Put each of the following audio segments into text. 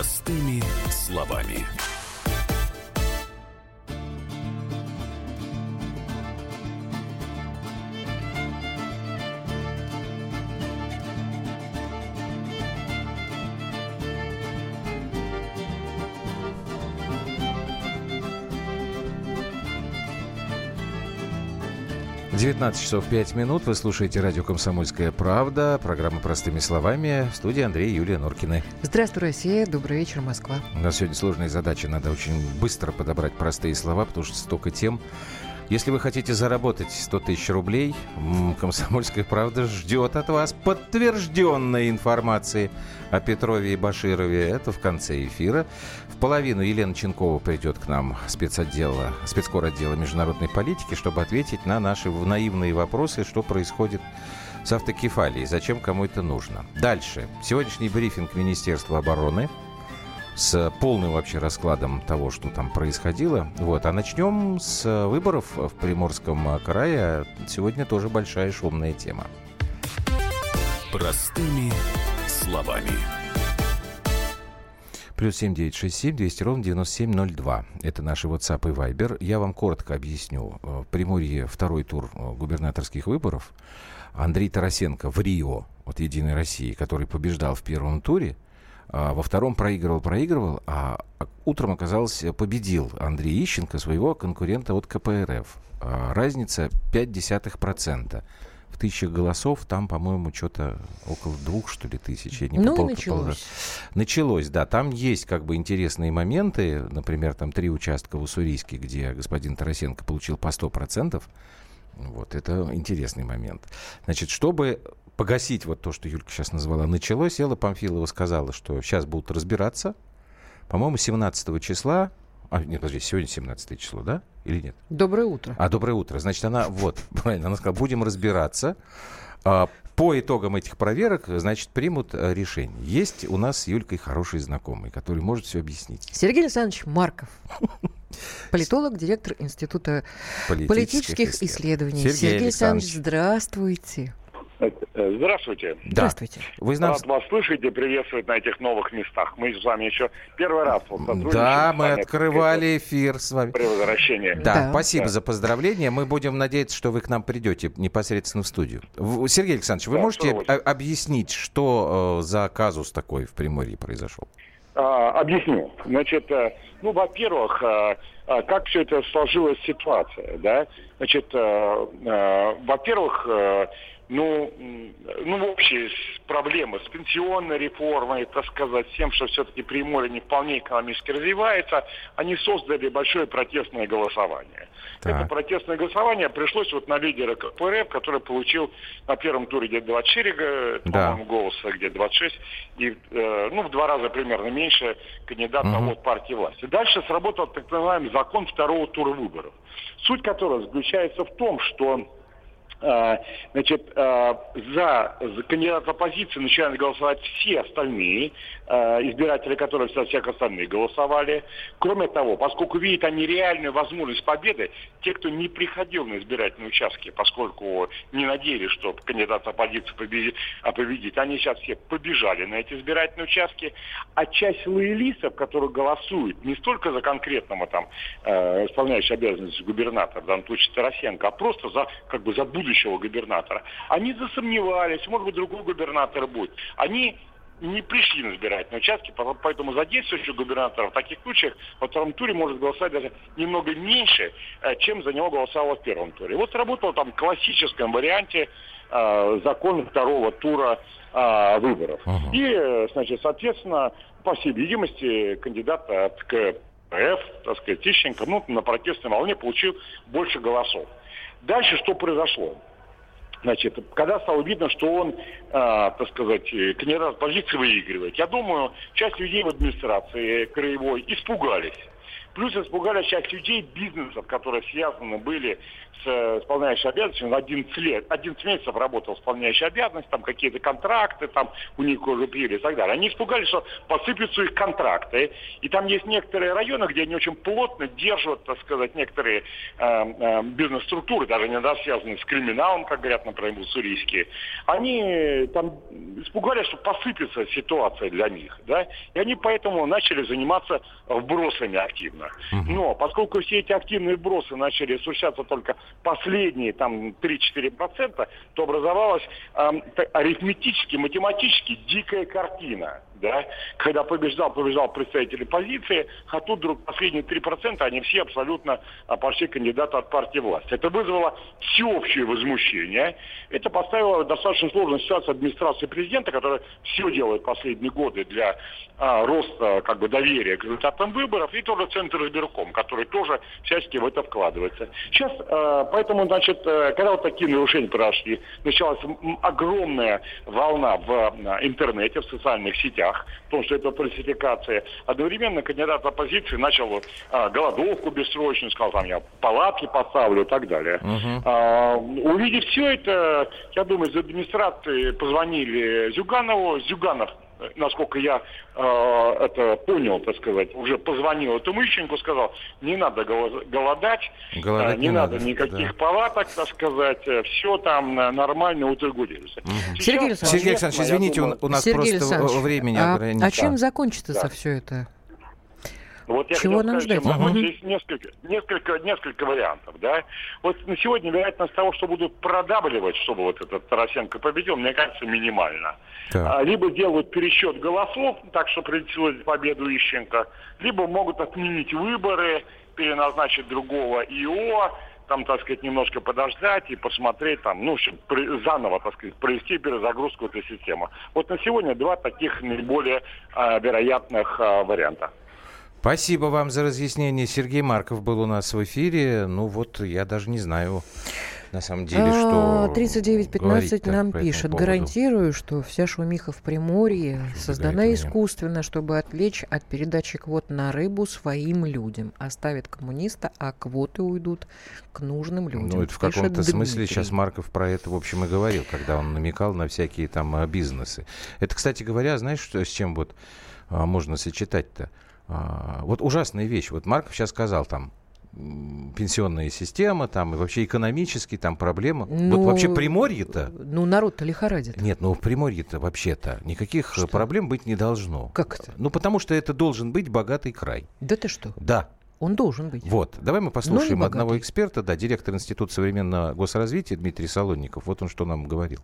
Простыми словами. 19 часов 5 минут. Вы слушаете радио «Комсомольская правда». Программа «Простыми словами». В студии Андрей и Юлия Норкины. Здравствуй, Россия. Добрый вечер, Москва. У нас сегодня сложные задачи. Надо очень быстро подобрать простые слова, потому что столько тем. Если вы хотите заработать 100 тысяч рублей, «Комсомольская правда» ждет от вас подтвержденной информации о Петрове и Баширове. Это в конце эфира. Половину Елена Ченкова придет к нам спецотдела, спецкор отдела международной политики, чтобы ответить на наши наивные вопросы, что происходит с автокефалией, зачем кому это нужно. Дальше. Сегодняшний брифинг Министерства обороны – с полным вообще раскладом того, что там происходило. Вот. А начнем с выборов в Приморском крае. Сегодня тоже большая шумная тема. Простыми словами. Плюс семь девять шесть семь двести ровно девяносто семь ноль два. Это наши WhatsApp и Viber. Я вам коротко объясню. В Приморье второй тур губернаторских выборов. Андрей Тарасенко в Рио от «Единой России», который побеждал в первом туре – а во втором проигрывал, проигрывал, а утром оказалось, победил Андрей Ищенко своего конкурента от КПРФ. А разница 0,5%. В тысячах голосов там, по-моему, что-то около двух, что ли, тысяч. Я не ну, пол, началось. Пол, началось, да. Там есть как бы интересные моменты. Например, там три участка в Уссурийске, где господин Тарасенко получил по 100%. Вот, это интересный момент. Значит, чтобы погасить вот то, что Юлька сейчас назвала, началось. Элла Памфилова сказала, что сейчас будут разбираться. По-моему, 17 числа а, нет, подожди, сегодня 17 число, да? Или нет? Доброе утро. А, доброе утро. Значит, она, вот, правильно, она сказала, будем разбираться. А, по итогам этих проверок, значит, примут а, решение. Есть у нас с Юлькой хороший знакомый, который может все объяснить. Сергей Александрович Марков. Политолог, директор Института политических, политических исследований. Сергей, Сергей Александрович, здравствуйте. Э, здравствуйте. Здравствуйте. Вы нам... Рад вас слышать и приветствовать на этих новых местах. Мы с вами еще первый раз вот Да, мы открывали эфир с вами. При возвращении. Да, да. спасибо да. за поздравления. Мы будем надеяться, что вы к нам придете непосредственно в студию. Сергей Александрович, вы да, можете объяснить, что э, за казус такой в Приморье произошел? А, объясню. Значит, э, ну, во-первых, как все это сложилась ситуация, да? Значит, во-первых, ну, ну, общие проблемы с пенсионной реформой, так сказать, с тем, что все-таки Приморье не вполне экономически развивается, они создали большое протестное голосование. Так. Это протестное голосование пришлось вот на лидера КПРФ, который получил на первом туре где-то 24, да. по-моему, голоса, где-то 26, и, э, ну, в два раза примерно меньше кандидата угу. от партии власти. Дальше сработал так называемый закон второго тура выборов, суть которого заключается в том, что значит, а, за, кандидата оппозиции начинают голосовать все остальные. а, избиратели, которые за всех остальных голосовали. Кроме того, поскольку видят они реальную возможность победы, те, кто не приходил на избирательные участки, поскольку не надеялись, что кандидат оппозиции победит, а победит, они сейчас все побежали на эти избирательные участки. А часть лоялистов, которые голосуют не столько за конкретного там э, исполняющего обязанности губернатора, в данном случае Тарасенко, а просто за как бы за будущего губернатора. Они засомневались, может быть, другой губернатор будет. Они не пришли на избирательные участки, поэтому за действующего губернатора в таких случаях во втором туре может голосовать даже немного меньше, э, чем за него голосовало в первом туре. Вот работал там в классическом варианте э, закон второго тура э, выборов. Uh-huh. И, э, значит, соответственно, по всей видимости, кандидат от КПФ, так сказать, Тищенко, ну, на протестной волне получил больше голосов. Дальше что произошло? Значит, когда стало видно, что он, э, так сказать, кандидат позиции выигрывает, я думаю, часть людей в администрации краевой испугались. Плюс испугали часть людей, бизнесов, которые связаны были с исполняющей обязанностью, он 11 лет, 11 месяцев работал исполняющей обязанность, там какие-то контракты, там у них уже пили и так далее. Они испугались, что посыпятся их контракты. И там есть некоторые районы, где они очень плотно держат, так сказать, некоторые э, э, бизнес-структуры, даже не связанные с криминалом, как говорят, например, уссурийские. Они там испугались, что посыпется ситуация для них. Да? И они поэтому начали заниматься вбросами активно. Но поскольку все эти активные вбросы начали осуществляться только последние там 3-4%, то образовалась э, арифметически, математически дикая картина да, когда побеждал, побеждал представители позиции, а тут вдруг последние 3% они все абсолютно а, пошли кандидаты от партии власти. Это вызвало всеобщее возмущение. Это поставило достаточно сложную ситуацию администрации президента, которая все делает последние годы для а, роста как бы, доверия к результатам выборов, и тоже Центр избирком, который тоже всячески в это вкладывается. Сейчас, а, поэтому, значит, э, когда вот такие нарушения прошли, началась огромная волна в а, интернете, в социальных сетях, вещах, потому что это фальсификация. Одновременно кандидат оппозиции начал а, голодовку бессрочную, сказал, там я палатки поставлю и так далее. Uh-huh. А, увидев все это, я думаю, из администрации позвонили Зюганову. Зюганов насколько я э, это понял, так сказать, уже позвонил этому Ищенку, сказал, не надо голодать, голодать э, не, не надо, надо никаких да. палаток, так сказать, э, все там нормально утрегулируется. Угу. Сергей Александрович, Сергей Александрович, извините, думаю, у нас Сергей просто времени а, ограничено. А чем закончится да. все это? Вот я Чего нам сказать, ждать? Угу. Здесь несколько, несколько, несколько вариантов, да. Вот на сегодня вероятность того, что будут продавливать, чтобы вот этот Тарасенко победил, мне кажется, минимально. Да. Либо делают пересчет голосов, так что придется победу Ищенко, либо могут отменить выборы, переназначить другого ИО, там, так сказать, немножко подождать и посмотреть там, ну, в общем, при, заново, так сказать, провести перезагрузку этой системы. Вот на сегодня два таких наиболее э, вероятных э, варианта. Спасибо вам за разъяснение. Сергей Марков был у нас в эфире. Ну вот, я даже не знаю, на самом деле, что 3915 а, нам пишет. Поводу. Гарантирую, что вся шумиха в Приморье создана искусственно, чтобы отвлечь от передачи квот на рыбу своим людям. Оставит коммуниста, а квоты уйдут к нужным людям. Ну, это в каком-то смысле сейчас Марков про это, в общем, и говорил, когда он намекал на всякие там а, бизнесы. Это, кстати говоря, знаешь, что, с чем вот а, можно сочетать-то? А, вот ужасная вещь. Вот Марков сейчас сказал там, пенсионная система, там и вообще экономические там проблемы. Ну, вот вообще Приморье-то... Ну, народ-то лихорадит. Нет, ну в Приморье-то вообще-то никаких что? проблем быть не должно. Как это? Ну, потому что это должен быть богатый край. Да ты что? Да. Он должен быть. Вот. Давай мы послушаем одного эксперта, да, директор Института современного госразвития Дмитрий Солонников. Вот он что нам говорил.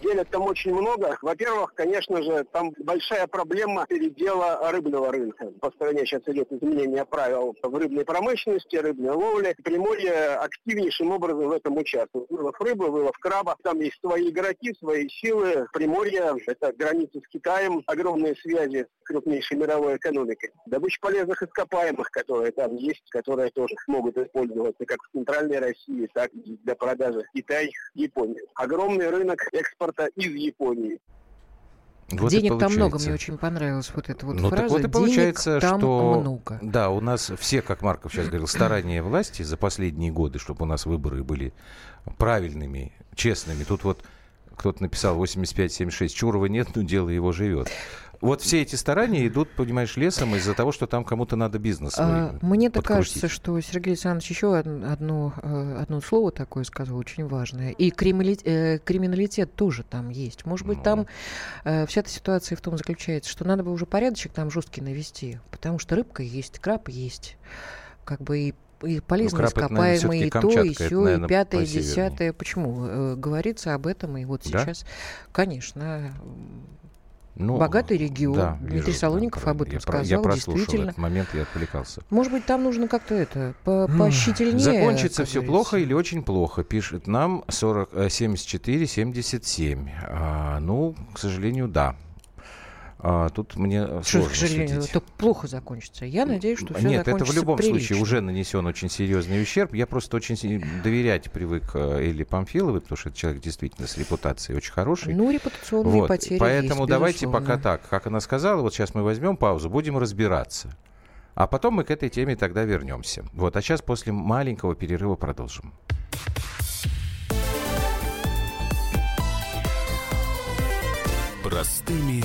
Денег там очень много. Во-первых, конечно же, там большая проблема передела рыбного рынка. По стране сейчас идет изменение правил в рыбной промышленности, рыбной ловле. Приморье активнейшим образом в этом участвует. Вылов рыбы, вылов краба. Там есть свои игроки, свои силы. Приморье – это граница с Китаем, огромные связи с крупнейшей мировой экономикой. Добыча полезных ископаемых, которые там есть, которые тоже могут использоваться как в Центральной России, так и для продажи Китай, Япония. Огромный рынок экспорта экспорта из Японии. Вот Денег там много, мне очень понравилась вот эта вот ну, фраза. Так вот и получается, Денег что много. да, у нас все, как Марков сейчас говорил, старания власти за последние годы, чтобы у нас выборы были правильными, честными. Тут вот кто-то написал 85-76, Чурова нет, но дело его живет. Вот все эти старания идут, понимаешь, лесом из-за того, что там кому-то надо бизнес а, Мне так кажется, что Сергей Александрович еще одно, э, одно слово такое сказал, очень важное. И криминалитет, э, криминалитет тоже там есть. Может быть, ну. там э, вся эта ситуация в том заключается, что надо бы уже порядочек там жесткий навести, потому что рыбка есть, краб есть, как бы и и полезные ну, ископаемые, и то, и все, и пятое, и десятое. Почему? Э, говорится об этом, и вот да? сейчас, конечно, ну, Богатый регион. Да, Дмитрий вижу, Солоников об этом я сказал. Я прослушал действительно. этот момент, я отвлекался. Может быть, там нужно как-то это по поощрительнее. Закончится все плохо или очень плохо, пишет нам 40, 74 77. А, ну, к сожалению, да. А, тут мне что, сложно к сожалению, это плохо закончится. Я надеюсь, что все Нет, это в любом прилично. случае уже нанесен очень серьезный ущерб. Я просто очень доверять привык э, Элли Памфиловой, потому что это человек действительно с репутацией очень хороший. Ну, репутационные вот. потери Поэтому есть, давайте пока так, как она сказала, вот сейчас мы возьмем паузу, будем разбираться. А потом мы к этой теме тогда вернемся. Вот, а сейчас после маленького перерыва продолжим. Простыми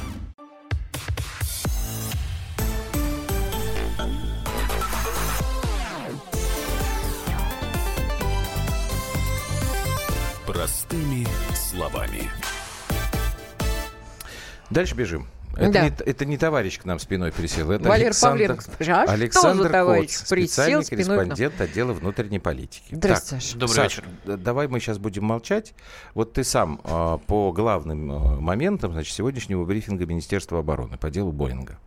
Дальше бежим. Это, Да. не, это не товарищ к нам спиной пересел. Это Валер Александр, Павленко а что Александр товарищ Коц, присел специальный спиной нам? корреспондент отдела внутренней политики. Здрасте, Так, Саша. Добрый Саш, вечер. давай мы сейчас будем молчать. Вот ты сам а, по главным а, моментам значит, сегодняшнего брифинга Министерства обороны по делу Боинга.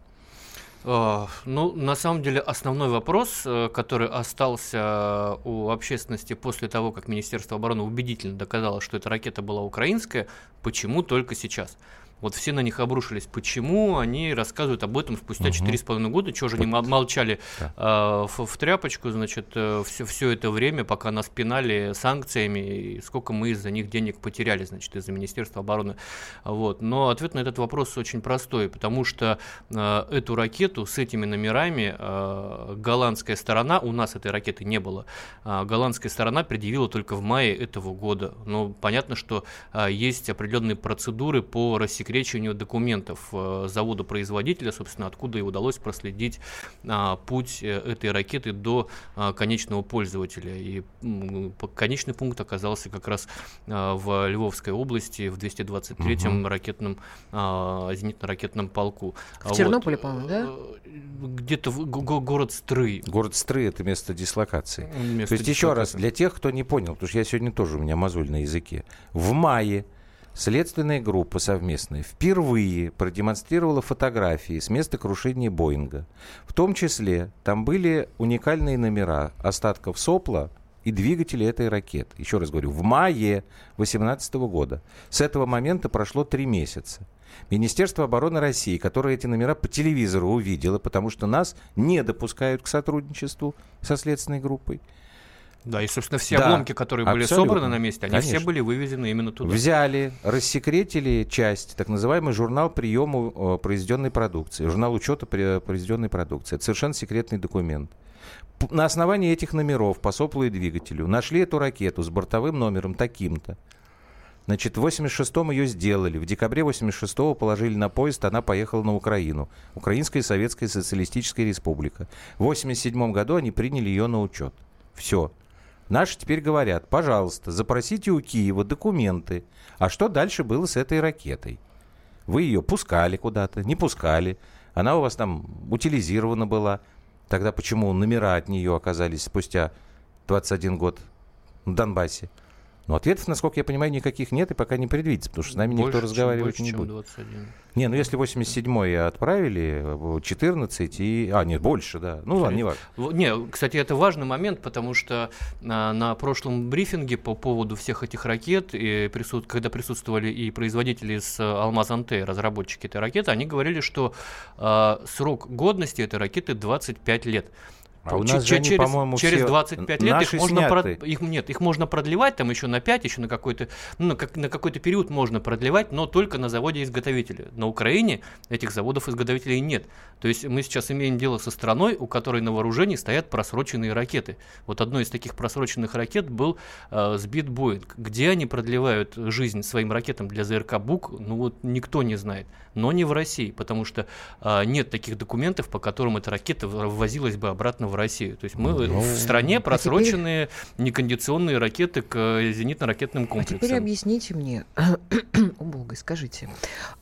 Ну, на самом деле, основной вопрос, э, который остался у общественности после того, как Министерство обороны убедительно доказало, что эта ракета была украинская, почему только сейчас? Вот все на них обрушились. Почему они рассказывают об этом спустя четыре с половиной года? Чего же они мол- молчали Да. а, в, в тряпочку, значит, все, все это время, пока нас пинали санкциями, и сколько мы из-за них денег потеряли, значит, из-за Министерства обороны. Вот. Но ответ на этот вопрос очень простой, потому что а, эту ракету с этими номерами а, голландская сторона, у нас этой ракеты не было, а, голландская сторона предъявила только в мае этого года. Но понятно, что а, есть определенные процедуры по рассекречиванию документов а, завода-производителя, собственно, откуда и удалось проследить а, путь э, этой ракеты до а, конечного пользователя. И конечный пункт оказался как раз а, в Львовской области, в 223-м ракетном, а, зенитно-ракетном полку. В Тернополе, по-моему, да? Э, Где-то в го- го- город Стрый. Город Стры – это место дислокации. Место То есть еще раз, дислокации. для тех, кто не понял, потому что я сегодня тоже, у меня мозоль на языке. В мае следственная группа совместная впервые продемонстрировала фотографии с места крушения Боинга. В том числе там были уникальные номера остатков сопла и двигателей этой ракеты. Еще раз говорю, в мае 2018 года. С этого момента прошло три месяца. Министерство обороны России, которое эти номера по телевизору увидело, потому что нас не допускают к сотрудничеству со следственной группой, Да, и, собственно, все Да, обломки, которые были собраны на месте, они все Конечно. были вывезены именно туда. Взяли, рассекретили часть, так называемый журнал приема э, произведенной продукции, журнал учета произведенной продукции. Это совершенно секретный документ. На основании этих номеров по соплу и двигателю нашли эту ракету с бортовым номером таким-то. Значит, в 86-м ее сделали. В декабре 86-го положили на поезд, она поехала на Украину. Украинская Советская Социалистическая Республика. В 87 году они приняли ее на учет. Все. Наши теперь говорят, пожалуйста, запросите у Киева документы. А что дальше было с этой ракетой? Вы ее пускали куда-то, не пускали. Она у вас там утилизирована была. Тогда почему номера от нее оказались спустя 21 год в Донбассе? Но ответов, насколько я понимаю, никаких нет и пока не предвидится, потому что с нами никто Больше, чем- разговаривать больше, не чем будет. 21. Не, ну если 87-й отправили, э, 14 и... А, нет, больше, да. Ну ладно, не важно. Не, кстати, это важный момент, потому что на, на прошлом брифинге по поводу всех этих ракет, и присут- когда присутствовали и производители с Алмаз Анте, разработчики этой ракеты, они говорили, что а, срок годности этой ракеты 25 лет. А у нас же че- они, через, по-моему, через все 25 лет их можно, прод- их, нет, их можно продлевать там еще на 5, еще на какой-то, ну, на, как- на какой-то период можно продлевать, но только на заводе-изготовителе. На Украине этих заводов-изготовителей нет. То есть мы сейчас имеем дело со страной, у которой на вооружении стоят просроченные ракеты. Вот одной из таких просроченных ракет был э, сбит Боинг. Где они продлевают жизнь своим ракетам для ЗРК БУК, ну вот никто не знает. Но не в России, потому что э, нет таких документов, по которым эта ракета ввозилась бы обратно в в Россию. То есть мы Ну, в стране а просроченные некондиционные ракеты к э, зенитно-ракетным А комплексам. теперь объясните мне, убогой, скажите,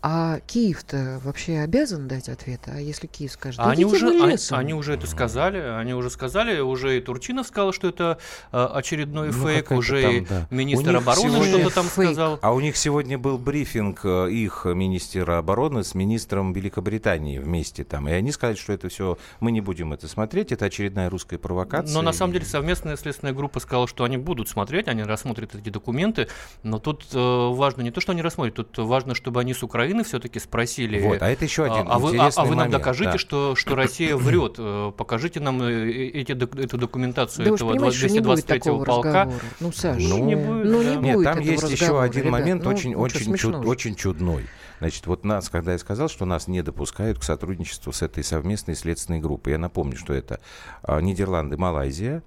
а Киев-то вообще обязан дать ответ? А если Киев скажет, А они «Идите уже, они, лесом»? они уже это сказали, они уже сказали, уже и Турчинов сказал, что это э, очередной Ну, фейк, уже там, и да. Министр обороны что-то там фейк. сказал. А у них сегодня был брифинг э, их министра обороны с министром Великобритании вместе там. И они сказали, что это все, мы не будем это смотреть, это очередная русская провокация. Но на самом деле совместная следственная группа сказала, что они будут смотреть, они рассмотрят эти документы, но тут э, важно не то, что они рассмотрят, тут важно, чтобы они с Украины все-таки спросили. Вот, а это еще один а, вы, а- а вы нам момент, докажите, да. что, что Россия врет. Э, Покажите нам э, эти, док- эту документацию Да этого понимаете, что не будет 223 такого полка. разговора. Ну, Саш, Ну, не будет, ну, да. не Нет, будет там этого есть еще один ребят. момент Ну, очень, очень, чуд- очень чудной. Значит, вот нас, когда я сказал, что нас не допускают к сотрудничеству с этой совместной следственной группой, я напомню, что это а, Нидерланды, Малайзия,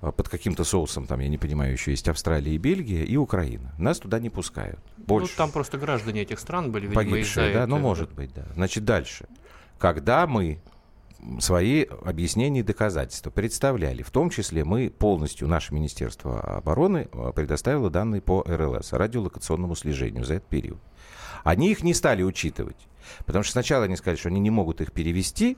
а, под каким-то соусом, там, я не понимаю, еще есть Австралия и Бельгия, и Украина. Нас туда не пускают. Больше. Ну, там просто граждане этих стран были, видимо, погибшие, да, ну этого. может быть, да. Значит, дальше. Когда мы свои объяснения и доказательства представляли, в том числе мы полностью, наше Министерство обороны э, предоставило данные по РЛС, радиолокационному слежению за этот период. Они их не стали учитывать, потому что сначала они сказали, что они не могут их перевести,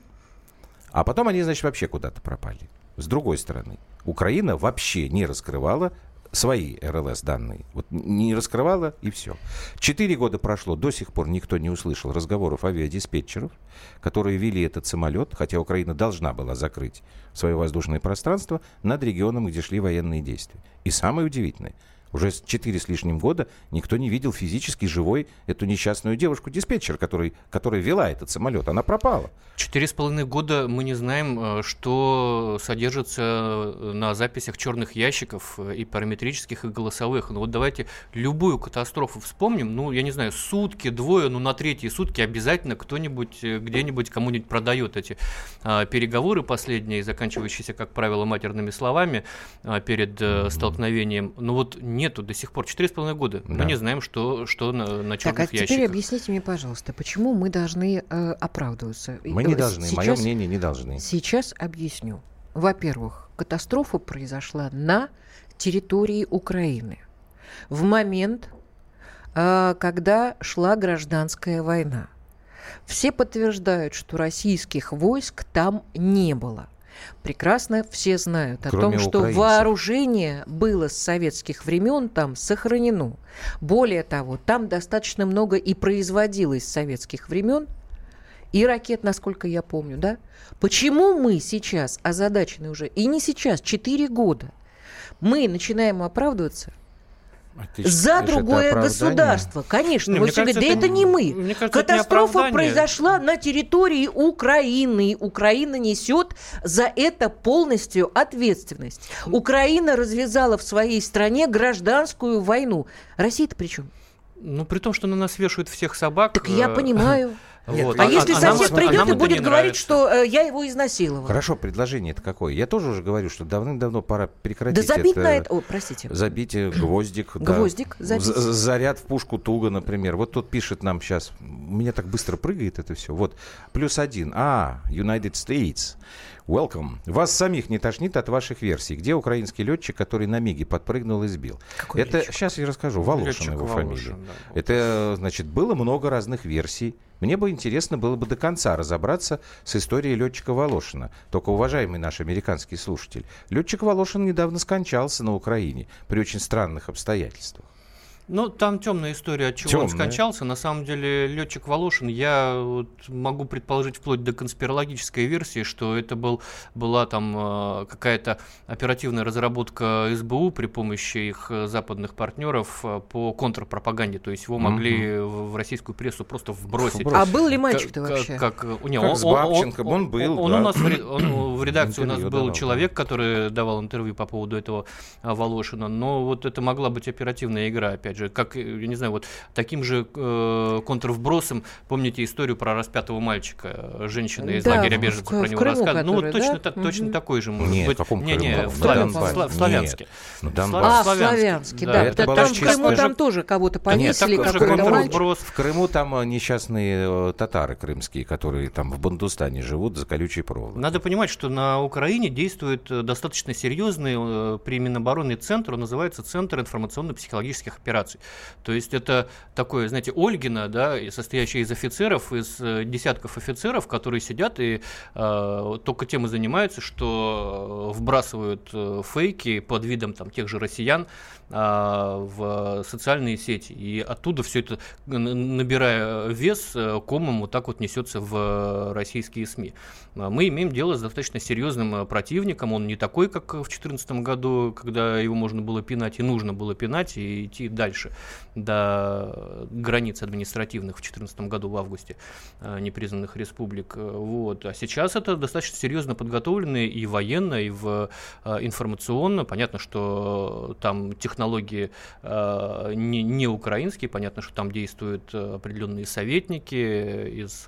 а потом они, значит, вообще куда-то пропали. С другой стороны, Украина вообще не раскрывала свои РЛС данные. Вот не раскрывала и все. Четыре года прошло, до сих пор никто не услышал разговоров авиадиспетчеров, которые вели этот самолет, хотя Украина должна была закрыть свое воздушное пространство над регионом, где шли военные действия. И самое удивительное, уже четыре с лишним года никто не видел физически живой эту несчастную девушку-диспетчер, который, которая вела этот самолет. Она пропала. Четыре с половиной года мы не знаем, э, что содержится э, на записях черных ящиков э, и параметрических, и голосовых. Ну вот давайте любую катастрофу вспомним. Ну, я не знаю, сутки, двое, ну на третьи сутки обязательно кто-нибудь где-нибудь кому-нибудь продает эти а, переговоры последние, заканчивающиеся, как правило, матерными словами а, перед э, столкновением. Ну вот нету до сих пор. Четыре с половиной года. Да. Мы не знаем, что, что на, на Так, черных а теперь ящиках. объясните мне, пожалуйста, почему мы должны э, оправдываться? Мы Э, не должны, мое сейчас- мнение, не должны. Сейчас объясню. Во-первых, катастрофа произошла на территории Украины в момент, э, когда шла гражданская война. Все подтверждают, что российских войск там не было. Прекрасно все знают о Кроме том, что украинцев. вооружение было с советских времен там сохранено. Более того, там достаточно много и производилось с советских времен, и ракет, насколько я помню, да? Почему мы сейчас озадачены уже, и не сейчас, 4 года, мы начинаем оправдываться А за это другое государство? Конечно, Не, вот кажется, да это это- не мы. мне кажется, это Катастрофа оправдание. произошла на территории Украины. Украина несет за это полностью ответственность. Украина развязала в своей стране гражданскую войну. Россия-то при чем? Ну, при том, что на нас вешают всех собак. Так я э, вот. А если а сосед а придет нам и это будет говорить, нравится. что э, я его изнасиловал? Хорошо, предложение это какое? Я тоже уже говорю, что давным-давно пора Да прекратить забить это. на это... О, простите. Забить э, гвоздик. да. Гвоздик забить. Заряд в пушку туго, например. Вот тут пишет нам сейчас, у меня так быстро прыгает это все. Вот, плюс один. А, United States. Welcome. Вас самих не тошнит от ваших версий. Где украинский летчик, который на Миге подпрыгнул и сбил? Какой это летчик? сейчас я расскажу. Волошин Летчик его Волошин, фамилия. да. Это, значит, было много разных версий. Мне бы интересно было бы до конца разобраться с историей летчика Волошина. Только, уважаемый наш американский слушатель, летчик Волошин недавно скончался на Украине при очень странных обстоятельствах. Ну, там темная история, от чего он Тёмная. скончался. На самом деле, летчик Волошин, я вот могу предположить вплоть до конспирологической версии, что это был, была там э, какая-то оперативная разработка СБУ при помощи их э, западных партнеров э, по контрпропаганде. То есть его могли в, в российскую прессу просто вбросить. Вбросить. А был ли Как- мальчик-то как- вообще? Как, э, не, Как с Бабченко, он был, Он, да. у нас в, он в редакции у нас был давал, человек, который давал интервью по поводу этого а, Волошина. Но вот это могла быть оперативная игра, опять же. Же, как, я не знаю, вот таким же э, контрвбросом, помните историю про распятого мальчика, женщина из Да, лагеря в- беженцев в про него рассказывали. Ну, вот точно, да? так, точно Мгм. такой же может Нет, быть. в каком не, не, в, В Славя- Донбассе. Сла- в Славянске. Ну, Сла- Донбасс. А, Славянский, да. Это Да была там в Крыму там тоже кого-то Да нет, повесили, какой-то контрвброс. В Крыму там э, несчастные э, татары крымские, которые там в Бандустане живут за колючей проволокой. Надо понимать, что на Украине действует э, достаточно серьезный э, при Минобороны центр, он называется Центр информационно-психологических операций. То есть это такое, знаете, Ольгина, да, состоящая из офицеров, из э, десятков офицеров, которые сидят и э, только тем и занимаются, что э, вбрасывают э, фейки под видом там тех же россиян э, в социальные сети. И оттуда все это, набирая вес, комом вот так вот несется в российские СМИ. А Мы имеем дело с достаточно серьезным противником. Он не такой, как в 2014 году, когда его можно было пинать и нужно было пинать и идти дальше до границ административных в 2014 году в августе э, непризнанных республик. Э, Вот. А сейчас это достаточно серьезно подготовленные и военно, и в э, информационно. Понятно, что там технологии не, не украинские, понятно, что там действуют определенные советники из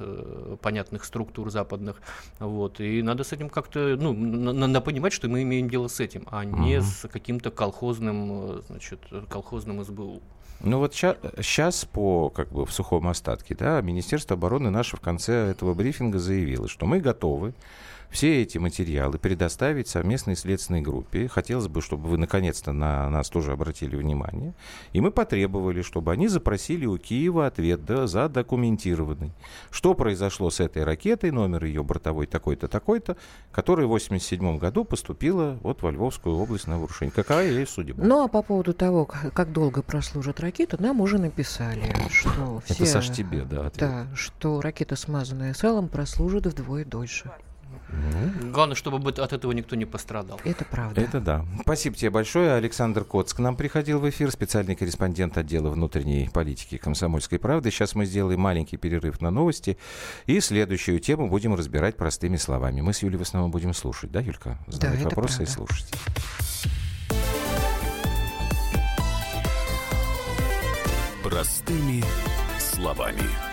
понятных структур западных. Вот. И надо с этим как-то, ну, на- надо понимать, что мы имеем дело с этим, а не Мгм. с каким-то колхозным, значит, колхозным СБУ. Ну вот сейчас по как бы в сухом остатке, да, Министерство обороны наше в конце этого брифинга заявило, что мы готовы все эти материалы предоставить совместной следственной группе. Хотелось бы, чтобы вы наконец-то на нас тоже обратили внимание. И мы потребовали, чтобы они запросили у Киева ответ да, задокументированный. Что произошло с этой ракетой, номер ее бортовой такой-то, такой-то, которая в 1987 году поступила вот во Львовскую область на вооружение. Какова ее судьба? Ну, а по поводу того, как долго прослужит ракета, нам уже написали, что все... Это Саш тебе, да, ответ. Да, что ракета, смазанная салом, прослужит вдвое дольше. Ну, Главное, чтобы бы от этого никто не пострадал. Это правда. Это да. Спасибо тебе большое. Александр Коц к нам приходил в эфир, специальный корреспондент отдела внутренней политики комсомольской правды. Сейчас мы сделаем маленький перерыв на новости. И следующую тему будем разбирать простыми словами. Мы с Юлей в основном будем слушать, да, Юлька? Задавать это вопросы и правда. слушать. Простыми словами.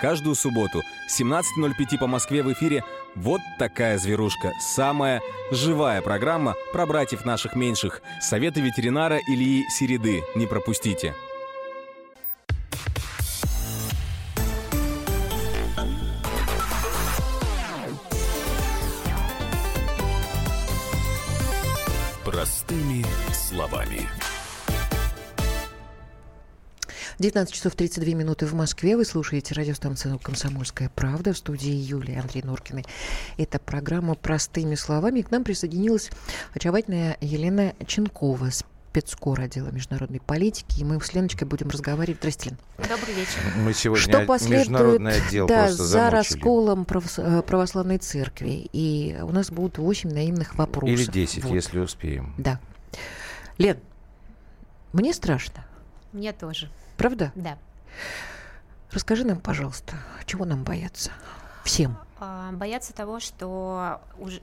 Каждую субботу с 17.05 по Москве в эфире «Вот такая зверушка». Самая живая программа про братьев наших меньших. Советы ветеринара Ильи Середы. Не пропустите. Простыми словами. 19 часов 32 минуты в Москве. Вы слушаете радиостанцию «Комсомольская правда» в студии Юлии Андрей Норкиной. Это программа «Простыми словами». К нам присоединилась очаровательная Елена Ченкова, спецкор отдела международной политики. И мы с Леночкой будем разговаривать. Здрасте, Лен. Добрый вечер. Мы сегодня Что последует международный отдел да, просто за расколом э, православной церкви? И у нас будут 8 наивных вопросов. Или 10, Вот. если успеем. Да. Лен, мне страшно. Мне тоже. Правда? Да. Расскажи нам, пожалуйста, чего нам бояться? Всем. А, Боятся того, что уже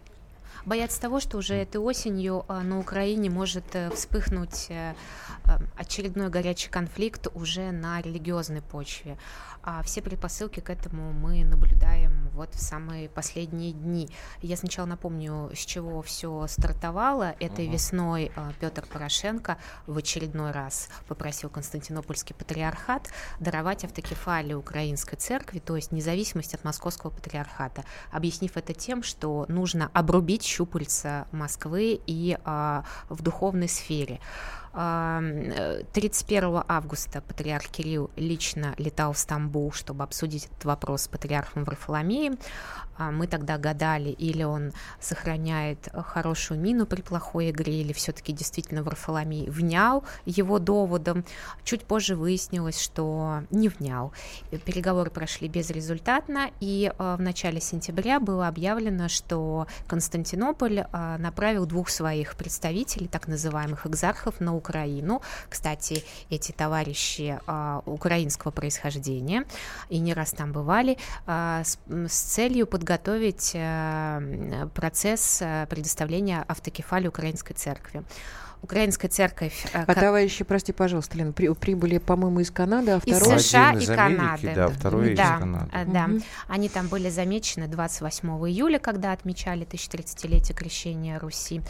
боятся того, что уже этой осенью а, на Украине может э, вспыхнуть э, э, очередной горячий конфликт уже на религиозной почве. А все предпосылки к этому мы наблюдаем вот в самые последние дни. Я сначала напомню, с чего все стартовало. Этой весной а, Петр Порошенко в очередной раз попросил Константинопольский патриархат даровать автокефалию Украинской церкви, то есть независимость от Московского патриархата, объяснив это тем, что нужно обрубить щупальца Москвы и а, в духовной сфере. 31 августа патриарх Кирилл лично летал в Стамбул, чтобы обсудить этот вопрос с патриархом Варфоломеем. А мы тогда гадали, или он сохраняет хорошую мину при плохой игре, или все-таки действительно Варфоломей внял его доводом. Чуть позже выяснилось, что не внял. Переговоры прошли безрезультатно, и э, в начале сентября было объявлено, что Константинополь э, направил двух своих представителей, так называемых экзархов, на Украину. Кстати, эти товарищи э, украинского происхождения, и не раз там бывали, с, с целью под подготовить э, процесс э, предоставления автокефалии Украинской церкви. Украинская церковь. Э, а как... товарищи, прости, пожалуйста, Лен, при, прибыли, по-моему, из Канады, а второй... Из США Один и Канады. Да, второй да, из Канады. Да, угу. они там были замечены 28 июля, когда отмечали 1030-летие крещения Руси.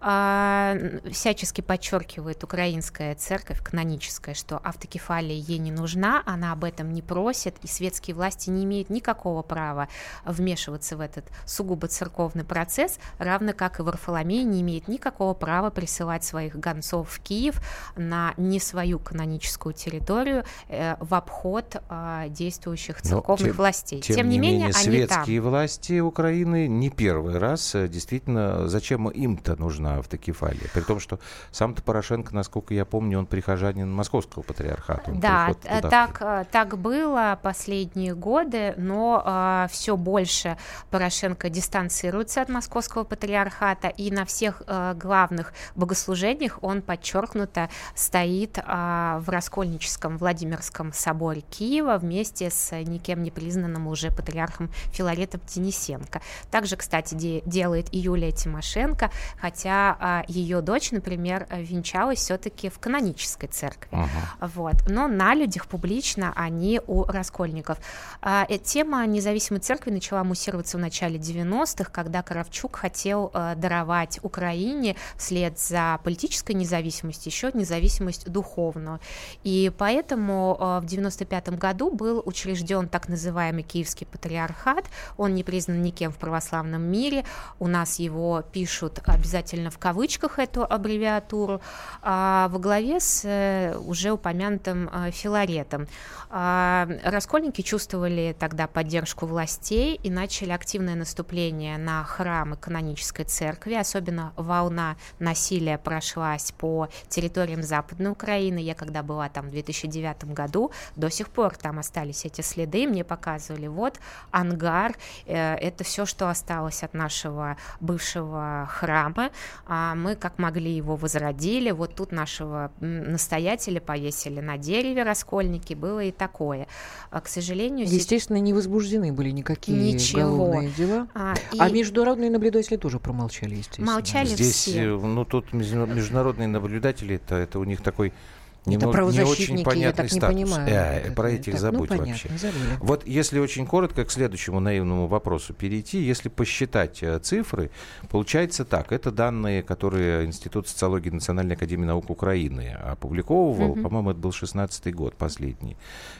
А, всячески подчеркивает украинская церковь, каноническая, что автокефалия ей не нужна, она об этом не просит, и светские власти не имеют никакого права вмешиваться в этот сугубо церковный процесс, равно как и Варфоломей не имеет никакого права присылать своих гонцов в Киев на не свою каноническую территорию э, в обход э, действующих церковных тем, властей. Тем, тем не, не менее, светские они там. власти Украины не первый раз э, действительно, зачем им-то нужна автокефалия? При том, что сам-то Порошенко, насколько я помню, он прихожанин московского патриархата. да, так, так было последние годы, но э, все больше Порошенко дистанцируется от московского патриархата и на всех э, главных богослужениях служениях он подчеркнуто стоит а, в Раскольническом Владимирском соборе Киева вместе с никем не признанным уже патриархом Филаретом Денисенко. Также, кстати, де- делает и Юлия Тимошенко, хотя а, ее дочь, например, венчалась все-таки в канонической церкви. Uh-huh. Вот. Но на людях публично они у раскольников. А, э, тема независимой церкви начала муссироваться в начале 90-х, когда Кравчук хотел а, даровать Украине вслед за политической независимости, еще независимость духовную. И поэтому э, в 95 году был учрежден так называемый Киевский патриархат. Он не признан никем в православном мире. У нас его пишут обязательно в кавычках эту аббревиатуру. А во главе с э, уже упомянутым э, Филаретом. А, раскольники чувствовали тогда поддержку властей и начали активное наступление на храмы канонической церкви, особенно волна насилия прошлась по территориям Западной Украины. Я когда была там в 2009 году, до сих пор там остались эти следы, мне показывали, вот ангар, э, это все, что осталось от нашего бывшего храма, а мы как могли его возродили, вот тут нашего настоятеля повесили на дереве раскольники, было и такое. А, к сожалению... Естественно, не возбуждены были никакие Ничего. уголовные дела. А, и... а международные наблюдатели тоже промолчали, естественно. Молчали Здесь, все. Э, ну, тут международные наблюдатели, это, это у них такой это правозащитники, не очень понятный я так статус. не понимаю. Э, про этих так, забудь ну, вообще. Забыли. Вот если очень коротко к следующему наивному вопросу перейти, если посчитать э, цифры, получается так. Это данные, которые Институт социологии Национальной академии наук Украины опубликовывал. Угу. По-моему, это был 16 год последний.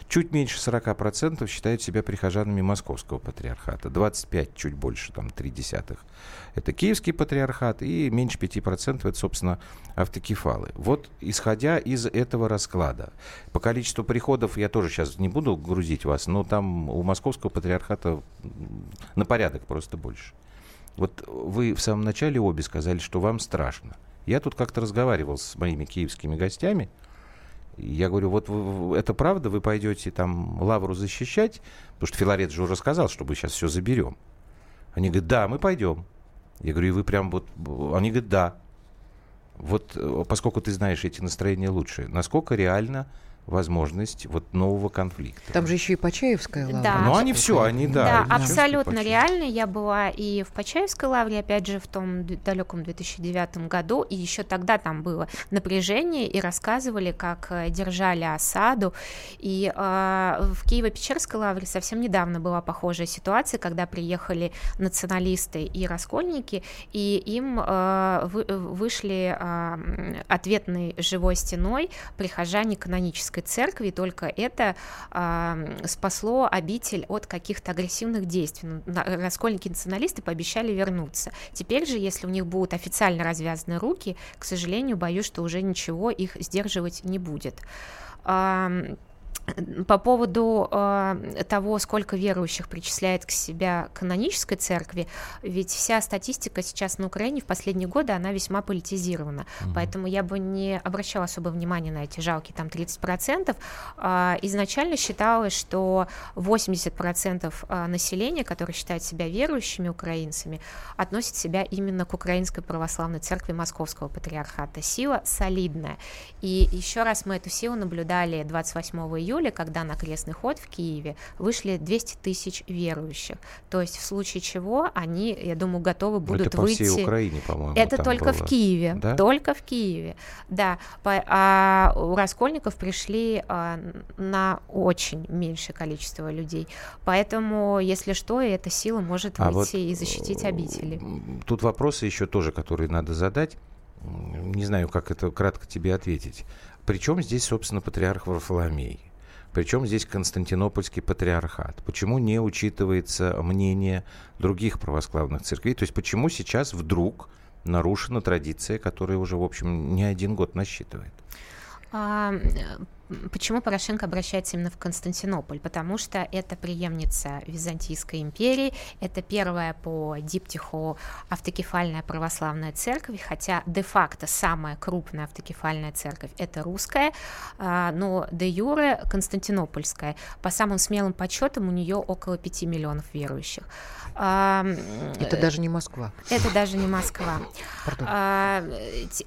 Чуть меньше 40% считают себя прихожанами Московского патриархата. 25, чуть больше, там, 3 десятых. Это Киевский патриархат. И меньше 5% это, собственно, автокефалы. Вот исходя из этого расклада, по количеству приходов я тоже сейчас не буду грузить вас, но там у Московского патриархата на порядок просто больше. Вот вы в самом начале обе сказали, что вам страшно. Я тут как-то разговаривал с моими киевскими гостями, я говорю, вот вы, это правда, вы пойдете там лавру защищать? Потому что Филарет же уже сказал, что мы сейчас все заберем. Они говорят, да, мы пойдем. Я говорю, и вы прям вот... Они говорят, да. Вот э, поскольку ты знаешь эти настроения лучше, насколько реально возможность вот нового конфликта. Там же еще и Почаевская лавра. Да. Ну, они все, они, да. Да, абсолютно реально. Я была и в Почаевской лавре, опять же, в том далеком 2009 году, и еще тогда там было напряжение, и рассказывали, как э, держали осаду. И э, в Киево-Печерской лавре совсем недавно была похожая ситуация, когда приехали националисты и раскольники, и им э, вы, вышли э, ответной живой стеной прихожане канонической канонической церкви, и только это э, спасло обитель от каких-то агрессивных действий. Ну, раскольники националисты пообещали вернуться. Теперь же, если у них будут официально развязаны руки, к сожалению, боюсь, что уже ничего их сдерживать не будет. По поводу э, того, сколько верующих причисляет к себя канонической церкви, ведь вся статистика сейчас на Украине в последние годы, она весьма политизирована. Mm-hmm. Поэтому я бы не обращала особо внимания на эти жалкие там 30%. Э, изначально считалось, что 80% а, населения, которое считает себя верующими украинцами, относит себя именно к Украинской православной церкви Московского патриархата. Сила солидная. И еще раз мы эту силу наблюдали 28 июля июля, когда на крестный ход в Киеве вышли 200 тысяч верующих. То есть в случае чего они, я думаю, готовы будут это по выйти... всей Украине, по-моему. Это только было. в Киеве. Да? Только в Киеве. Да. А у Раскольников пришли а, на очень меньшее количество людей. Поэтому, если что, эта сила может а выйти вот и защитить обители. Тут вопросы еще тоже, которые надо задать. Не знаю, как это кратко тебе ответить. Причем здесь, собственно, патриарх Варфоломей? Причем здесь Константинопольский патриархат? Почему не учитывается мнение других православных церквей? То есть почему сейчас вдруг нарушена традиция, которая уже, в общем, не один год насчитывает? А, Почему Порошенко обращается именно в Константинополь? Потому что это преемница Византийской империи, это первая по диптиху автокефальная православная церковь, хотя де-факто самая крупная автокефальная церковь это русская, а, но де-юре Константинопольская. По самым смелым подсчетам у нее около 5 миллионов верующих. Это даже не Москва. Это даже не Москва. А,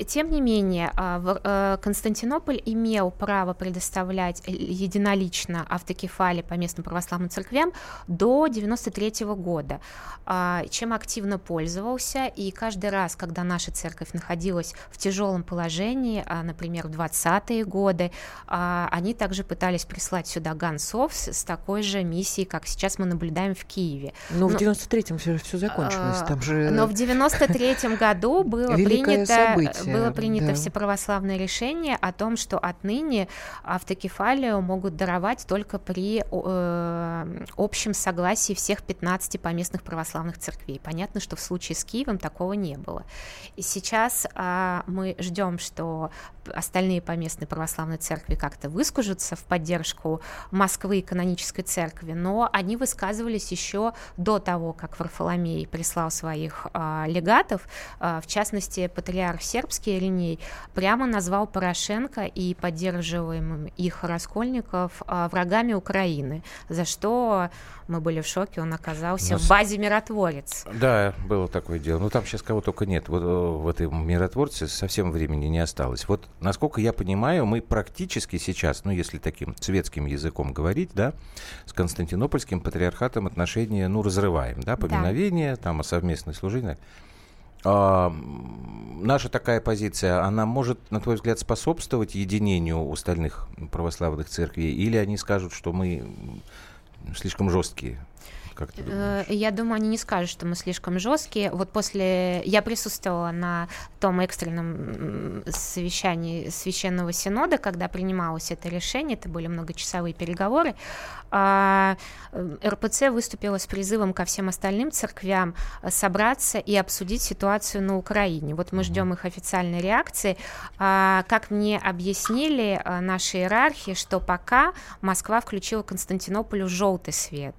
тем не менее, а, Константинополь имел право предоставлять единолично автокефали по местным православным церквям до 93 года, а, чем активно пользовался, и каждый раз, когда наша церковь находилась в тяжелом положении, например, в 20-е годы, они также пытались прислать сюда гонцов с такой же миссией, как сейчас мы наблюдаем в Киеве. Но, Но в 93-м все, все закончилось. Там же... Но в 93-м году было принято, было принято да. всеправославное решение о том, что отныне автокефалию могут даровать только при э, общем согласии всех 15 поместных православных церквей. Понятно, что в случае с Киевом такого не было. И сейчас э, мы ждем, что остальные поместные православные церкви как-то выскажутся в поддержку Москвы и канонической церкви, но они высказывались еще до того, как Варфоломей прислал своих э, легатов, э, в частности, патриарх сербский Ириней прямо назвал Порошенко и поддерживаемым их раскольников э, врагами Украины, за что мы были в шоке, он оказался Нас... в базе миротворец. Да, было такое дело. Ну там сейчас кого только нет. Вот в этом миротворце совсем времени не осталось. Вот насколько я понимаю, мы практически сейчас, ну если таким светским языком говорить, да, с Константинопольским патриархатом отношения, ну, разрываем, да, поминовение, да. там, совместное служение. А, наша такая позиция, она может, на твой взгляд, способствовать единению остальных православных церквей, или они скажут, что мы слишком жесткие? Как ты думаешь? Э, я думаю, они не скажут, что мы слишком жесткие. Вот после... Я присутствовала на том экстренном совещании Священного Синода, когда принималось это решение, это были многочасовые переговоры. А, э, РПЦ выступила с призывом ко всем остальным церквям э, собраться и обсудить ситуацию на Украине. Вот мы ждем их официальной реакции. А, как мне объяснили наши иерархи, что пока Москва включила Константинополю желтый свет.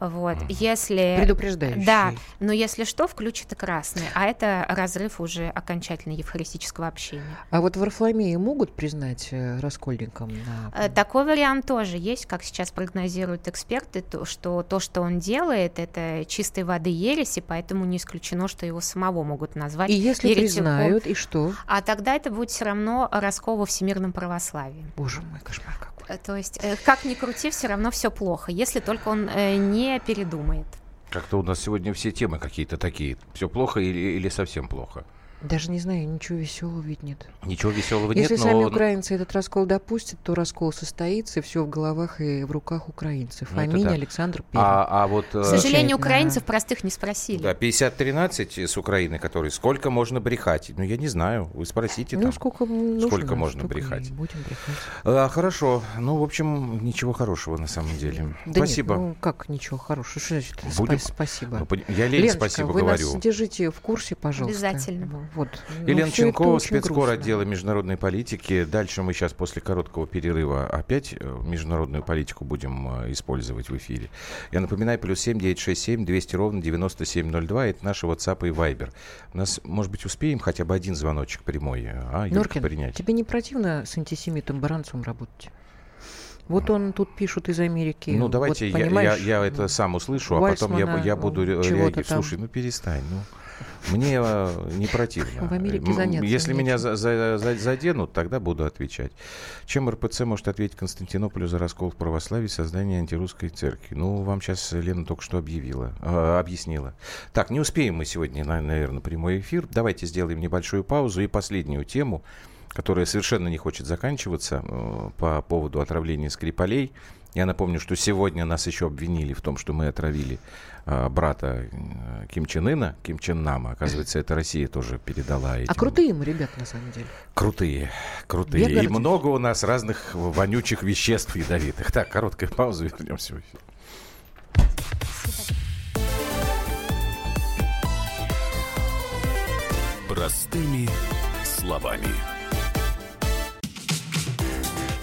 Вот. Если... Предупреждающий. Да, но если что, включит и красный, а это разрыв уже окончательно евхаристического общения. А вот Варфоломеи могут признать э, раскольником? На... Э, такой вариант тоже есть, как сейчас прогнозируют эксперты, то, что то, что он делает, это чистой воды ереси, поэтому не исключено, что его самого могут назвать И если еретиком. признают, и что? А тогда это будет все равно раскол во всемирном православии. Боже мой, кошмар какой. Э, то есть, э, как ни крути, все равно все плохо, если только он э, не передумает. Как-то у нас сегодня все темы какие-то такие. Все плохо или, или совсем плохо? Даже не знаю, ничего веселого ведь нет. Ничего веселого Если нет, сами но... украинцы этот раскол допустят, то раскол состоится, и все в головах и в руках украинцев. Ну, Аминь, да. Александр Первый. А, а вот... К э, сожалению, Замечательно. украинцев простых не спросили. Да, 50-13 с Украины, который сколько можно брехать? Ну, я не знаю, вы спросите ну, там. сколько нужно, Сколько можно столько и брехать? Будем брехать. А, хорошо. Ну, в общем, ничего хорошего на самом деле. Да Спасибо. Нет, ну как ничего хорошего? Что значит Будем- спасибо? Ну, я Лене Леночка, спасибо вы говорю. нас держите в курсе, пожалуйста. Обязательно. Ну, Вот. Ну, Елена это Ченкова, спецкор отдела международной политики. Дальше мы сейчас после короткого перерыва опять э, международную политику будем э, использовать в эфире. Я напоминаю, плюс семь девять шесть семь двести ровно девяносто семь ноль два. Это наши WhatsApp и Viber. У нас, может быть, успеем хотя бы один звоночек прямой, э, а, Юлька, Норкин, принять? тебе не противно с антисемитом Баранцом работать? Вот он тут пишут из Америки. Ну, Вот, давайте я, я, понимаешь, я это сам услышу, а потом я, я буду реагировать. Слушай, ну перестань, ну. Мне э, не противно. В Америке заняться Если меня за- за- за- заденут, тогда буду отвечать. Чем РПЦ может ответить Константинополю за раскол в православии и создание антирусской церкви? Ну, вам сейчас Лена только что объявила, э, объяснила. Так, не успеем мы сегодня, на- наверное, прямой эфир. Давайте сделаем небольшую паузу и последнюю тему, которая совершенно не хочет заканчиваться э, по поводу отравления Скрипалей. Я напомню, что сегодня нас еще обвинили в том, что мы отравили брата э, Ким Чен Ына, Ким Чен Нама. Оказывается, это Россия тоже передала этим. А крутые мы, ребят, на самом деле. Крутые, крутые. Я И много у нас разных вонючих веществ ядовитых. Так, короткая пауза, вернемся в эфир. Простыми словами.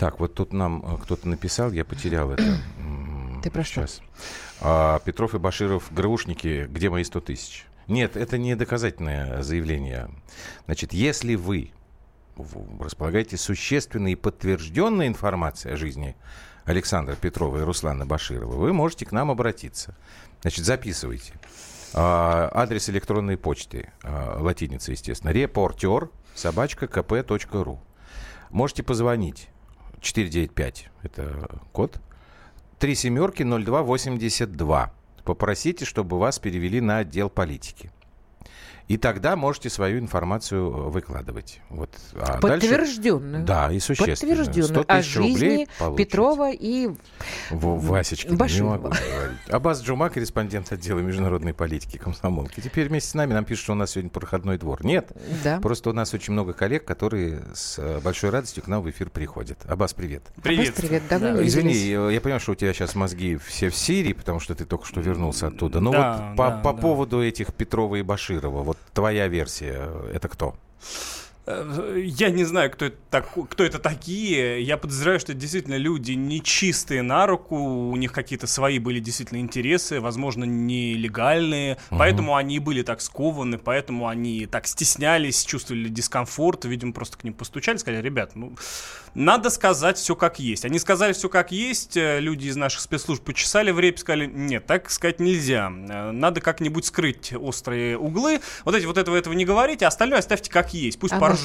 Так, вот тут нам э, кто-то написал, я потерял это. Ты про что? Сейчас. А, Петров и Баширов, ГРУшники, где мои 100 тысяч? Нет, это не доказательное заявление. Значит, если вы располагаете существенной и подтвержденной информацией о жизни Александра Петрова и Руслана Баширова, вы можете к нам обратиться. Значит, записывайте. А, адрес электронной почты, а, латиница, естественно, репортер собачка kp.ru. Можете позвонить 495, это код, три семерки 0282. Попросите, чтобы вас перевели на отдел политики. И тогда можете свою информацию э, выкладывать. Вот. А дальше- Подтвержденную. Да, и существенно. Подтвержденную 100 о тысяч рублей жизни получите. Петрова и В- Васечкина, не Баширова. могу говорить. Абаз Джума, корреспондент отдела международной политики комсомолки. Теперь вместе с нами нам пишут, что у нас сегодня проходной двор. Нет, Да. просто у нас очень много коллег, которые с э, большой радостью к нам в эфир приходят. Абаз, привет. Абаз, привет. Давно не Извини, виделись. э, я понимаю, что у тебя сейчас мозги все в Сирии, потому что ты только что вернулся оттуда. Но Да, вот по, да, по да. поводу этих Петрова и Баширова, вот твоя версия, это кто? Я не знаю, кто это, тако- кто это такие. Я подозреваю, что это действительно люди нечистые на руку. У них какие-то свои были действительно интересы, возможно, нелегальные. Поэтому они были так скованы, поэтому они так стеснялись, чувствовали дискомфорт. Видимо, просто к ним постучали, сказали, ребят, ну, надо сказать все как есть. Они сказали все как есть. э, Люди из наших спецслужб почесали в репе, сказали, нет, так сказать нельзя. Э, Надо как-нибудь скрыть острые углы. Вот эти вот этого, этого не говорите, а остальное оставьте как есть. Пусть А поржут.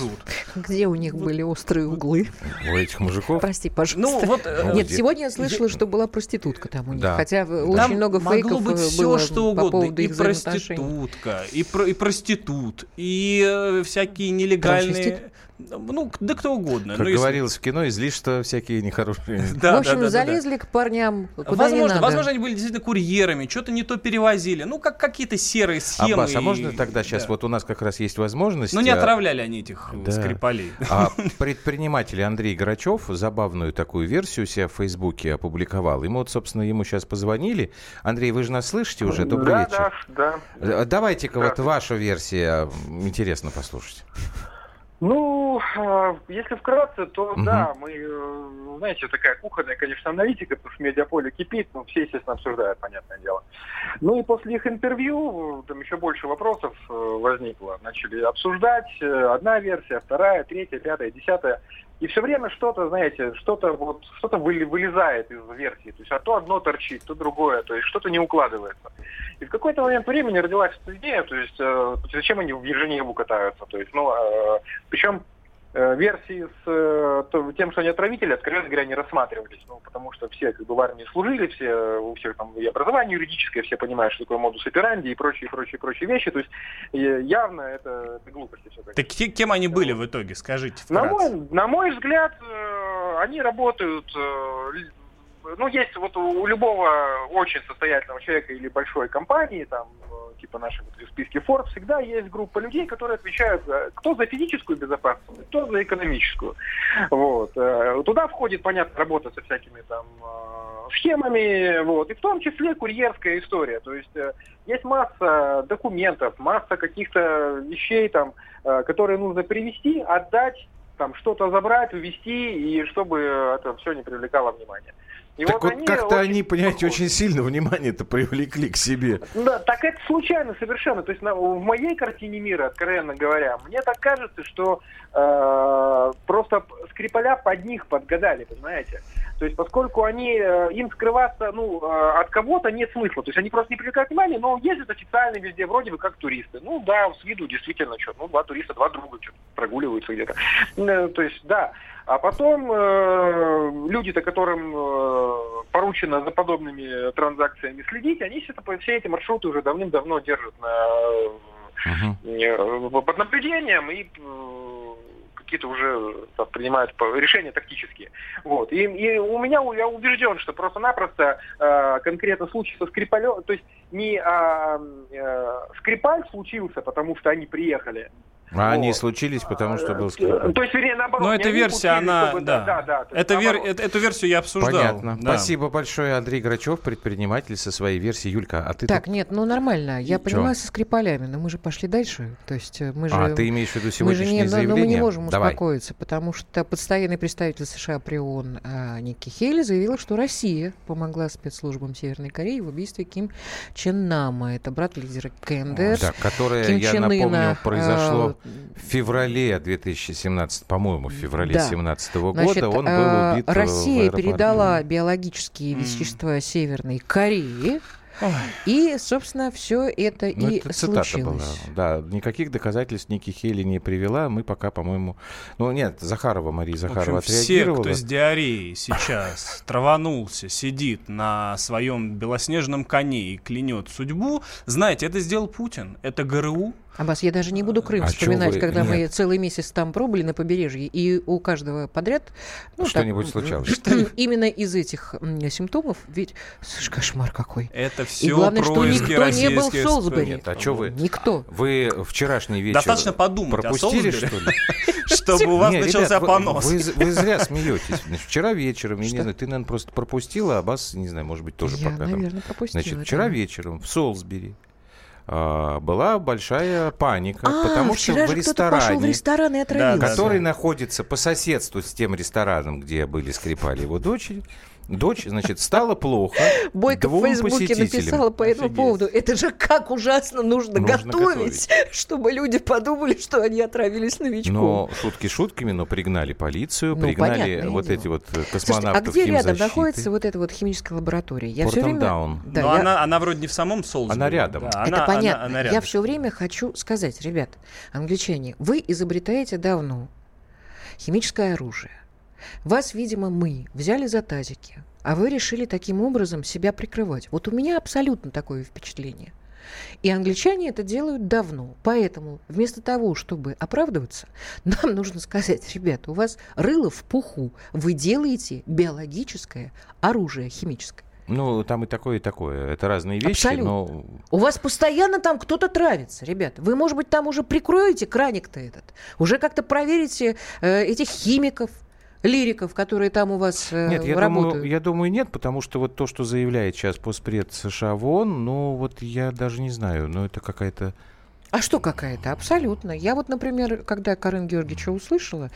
Где у них были острые углы? У этих мужиков? Прости, пожалуйста. Ну, вот, э, Нет, где- сегодня я слышала, что была проститутка там у них. Да. Хотя Да. очень много могло фейков быть э, все, было что по угодно. поводу И проститутка, и, про, и проститут, и э, всякие нелегальные... Трансвестит? Ну, да кто угодно. Как Ну, если- говорилось в кино, излишества всякие нехорошие. Да, в общем, да, да, да, да. залезли к парням куда не Возможно, надо. возможно, они были действительно курьерами, что-то не то перевозили. Ну, как какие-то серые схемы. Аббас, а и- можно тогда сейчас, да. вот у нас как раз есть возможность... Ну, не а, отравляли они этих Да. скрипалей. А предприниматель Андрей Грачев забавную такую версию себя в Фейсбуке опубликовал. Ему вот, собственно, ему сейчас позвонили. Андрей, вы же нас слышите уже? Добрый да, вечер. да, да. Э, Давайте-ка вот ваша версия. м, Интересно послушать. Ну, э, если вкратце, то угу. да, мы, э, знаете, такая кухонная, конечно, аналитика, потому что медиаполе кипит, но все, естественно, обсуждают, понятное дело. Ну и после их интервью там еще больше вопросов э, возникло. Начали обсуждать одна версия, вторая, третья, пятая, десятая. И все время что-то, знаете, что-то вот что-то вылезает из версии. То есть а то одно торчит, то другое, то есть что-то не укладывается. И в какой-то момент времени родилась эта идея, то есть э, зачем они в Еженеву катаются, то есть, ну, э, причем версии с э, тем, что они отравители, откровенно говоря, не рассматривались. Ну, потому что все как бы в армии служили, все, у всех там и образование юридическое, все понимают, что такое модус операнди и прочие, прочие, прочие вещи. То есть явно это, это глупости все Так кем они были в итоге, скажите вкратце. На мой, на мой взгляд, э, они работают ну, есть вот у любого очень состоятельного человека или большой компании, там, типа нашей в списке Forbes, всегда есть группа людей, которые отвечают кто за физическую безопасность, кто за экономическую. Вот. Э, туда входит, понятно, работа со всякими там э, схемами, вот, и в том числе курьерская история. То есть э, есть масса документов, масса каких-то вещей, там, которые нужно привести, отдать, там что-то забрать, увезти, и чтобы это все не привлекало внимания. И так вот, вот как-то они, понимаете, очень сильно внимание-то привлекли к себе. Да, так это случайно совершенно. То есть на, в моей картине мира, откровенно говоря, мне так кажется, что э, просто Скрипаля под них подгадали, понимаете? То есть поскольку они, э, им скрываться ну, э, от кого-то нет смысла. То есть они просто не привлекают внимания, но ездят официально везде, вроде бы как туристы. Ну да, с виду действительно что ну два туриста, два друга что прогуливаются где-то. Э, то есть да. А потом э, люди-то, которым э, поручено за подобными транзакциями следить, они все, все эти маршруты уже давным-давно держат на, uh-huh. под наблюдением и э, какие-то уже там, принимают решения тактические. Вот. И, и у меня я убежден, что просто-напросто э, конкретно случай со Скрипалем, то есть не а, э, Скрипаль случился, потому что они приехали, а вот. они случились, потому что был скрипаль. То есть, вернее, наоборот. Но эта версия, она, чтобы, да. да, да, это вер, эту версию я обсуждал. Понятно. Да. Спасибо большое, Андрей Грачев, предприниматель со своей версией. Юлька, а ты Так, тут... нет, ну нормально. Я Чё? понимаю со Скрипалями, но мы же пошли дальше. То есть э, мы же... А, ты имеешь в виду сегодняшнее мы же не, заявление? Ну, мы не можем Давай. успокоиться, потому что постоянный представитель США при ООН а, Ники Хейли заявила, что Россия помогла спецслужбам Северной Кореи в убийстве Ким Чен Нама. Это брат лидера КНДР. Да, которое, Ким я Чен напомню, а, произошло а, в феврале феврале 2017, по-моему, в феврале 2017 да. года Значит, он был э, убит Россия передала биологические вещества Северной Кореи и, собственно, все это ну, и это случилось. Была. Да, никаких доказательств Ники Хейли не привела. Мы пока, по-моему... Ну, нет, Захарова, Мария Захарова общем, отреагировала. все, кто с диареей сейчас траванулся, сидит на своем белоснежном коне и клянет судьбу, знаете, это сделал Путин. Это ГРУ, Аббас, я даже не буду Крым а вспоминать, вы... когда Нет. мы целый месяц там пробыли на побережье, и у каждого подряд... Ну, Что-нибудь случалось. Именно из этих симптомов, ведь кошмар какой. Это все и главное, что никто не был в Солсбери. Нет, а что вы? Никто. Вы вчерашний вечер Достаточно подумать пропустили, что ли? Чтобы у вас начался понос. Вы зря смеетесь. Вчера вечером, я не знаю, ты, наверное, просто пропустила, а Бас, не знаю, может быть, тоже пока. Я, наверное, пропустила. Значит, вчера вечером в Солсбери а, была большая паника, а, потому что в ресторане, в ресторан и отравился. который находится по соседству с тем рестораном, где были Скрипали его дочери, Дочь, значит, стало плохо. Бойко в Фейсбуке написала по этому Офигеть. поводу. Это же как ужасно нужно, нужно готовить, готовить, чтобы люди подумали, что они отравились новичком. Но шутки шутками, но пригнали полицию, ну, пригнали вот дело. эти вот космонавтов Слушайте, а где рядом находится вот эта вот химическая лаборатория? Я все время... Даун. Да, Но я... она, она вроде не в самом Солсбери. Она рядом. Да, Это она, понятно. Она, она рядом. Я все время хочу сказать, ребят, англичане, вы изобретаете давно химическое оружие вас, видимо, мы взяли за тазики, а вы решили таким образом себя прикрывать. Вот у меня абсолютно такое впечатление. И англичане это делают давно. Поэтому вместо того, чтобы оправдываться, нам нужно сказать, ребята, у вас рыло в пуху, вы делаете биологическое оружие химическое. Ну, там и такое, и такое. Это разные вещи, Абсолютно. но... У вас постоянно там кто-то травится, ребят. Вы, может быть, там уже прикроете краник-то этот. Уже как-то проверите э, этих химиков, лириков, которые там у вас э, нет, я работают? Думаю, я думаю, нет, потому что вот то, что заявляет сейчас постпред США в ООН, ну вот я даже не знаю, но это какая-то А что какая-то? Абсолютно. Я вот, например, когда Карен Георгиевича услышала,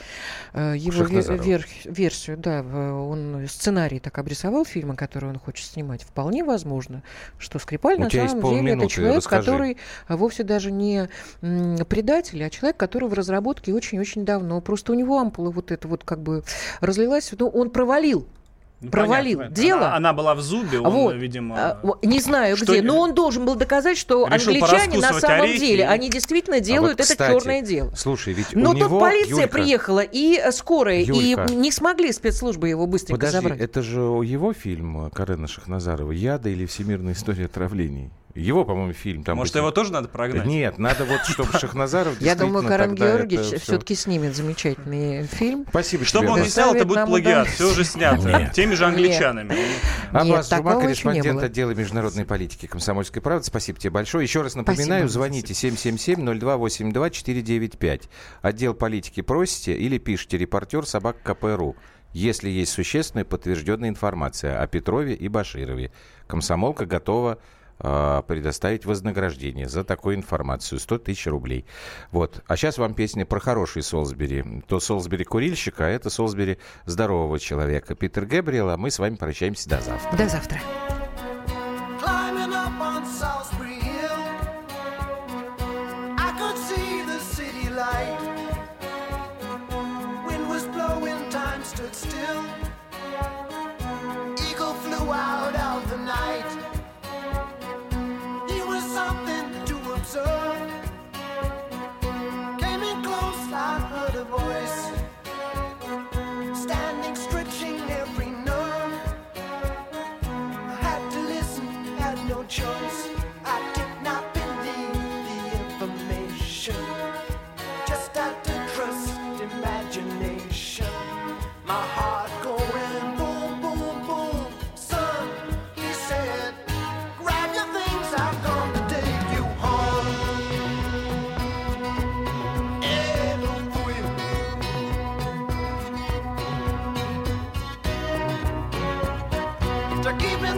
э, его вер- вер- версию, да, он сценарий так обрисовал фильма, который он хочет снимать, вполне возможно, что Скрипаль У на самом деле это человек, расскажи. который вовсе даже не предатель, а человек, который в разработке очень-очень давно. Просто у него ампула вот это вот как бы разлилась, ну, он провалил Ну, провалил понятно. дело. Она, она была в зубе, он, Вот. видимо... А, Не знаю что- где, но он должен был доказать, что Решил англичане на самом орехи деле, они действительно А делают вот, это кстати, черное дело. Слушай, ведь Но у тут него, полиция Юлька, приехала и э, скорая, Юлька. и не смогли спецслужбы его быстренько Подожди, забрать. это же его фильм Карена Шахназарова «Яда» или «Всемирная история отравлений»? Его, по-моему, фильм. Там Может, быть- его тоже надо прогнать? Нет, надо вот, чтобы Шахназаров Я думаю, Карен Георгиевич все-таки снимет замечательный фильм. Спасибо Чтобы тебе, он не Аббас. снял, это будет плагиат. Все уже снято. Теми же англичанами. Аббас Нет, Жума, корреспондент отдела международной политики «Комсомольской правды». Спасибо тебе большое. Еще раз напоминаю, звоните 777-0282-495. Отдел политики просите или пишите репортер собак КПРУ, если есть существенная подтвержденная информация о Петрове и Баширове. Комсомолка готова предоставить вознаграждение за такую информацию. 100 тысяч рублей. Вот. А сейчас вам песня про хороший Солсбери. То Солсбери курильщика, а это Солсбери здорового человека. Питер Гэбриэл, а мы с вами прощаемся до завтра. До завтра. To keep in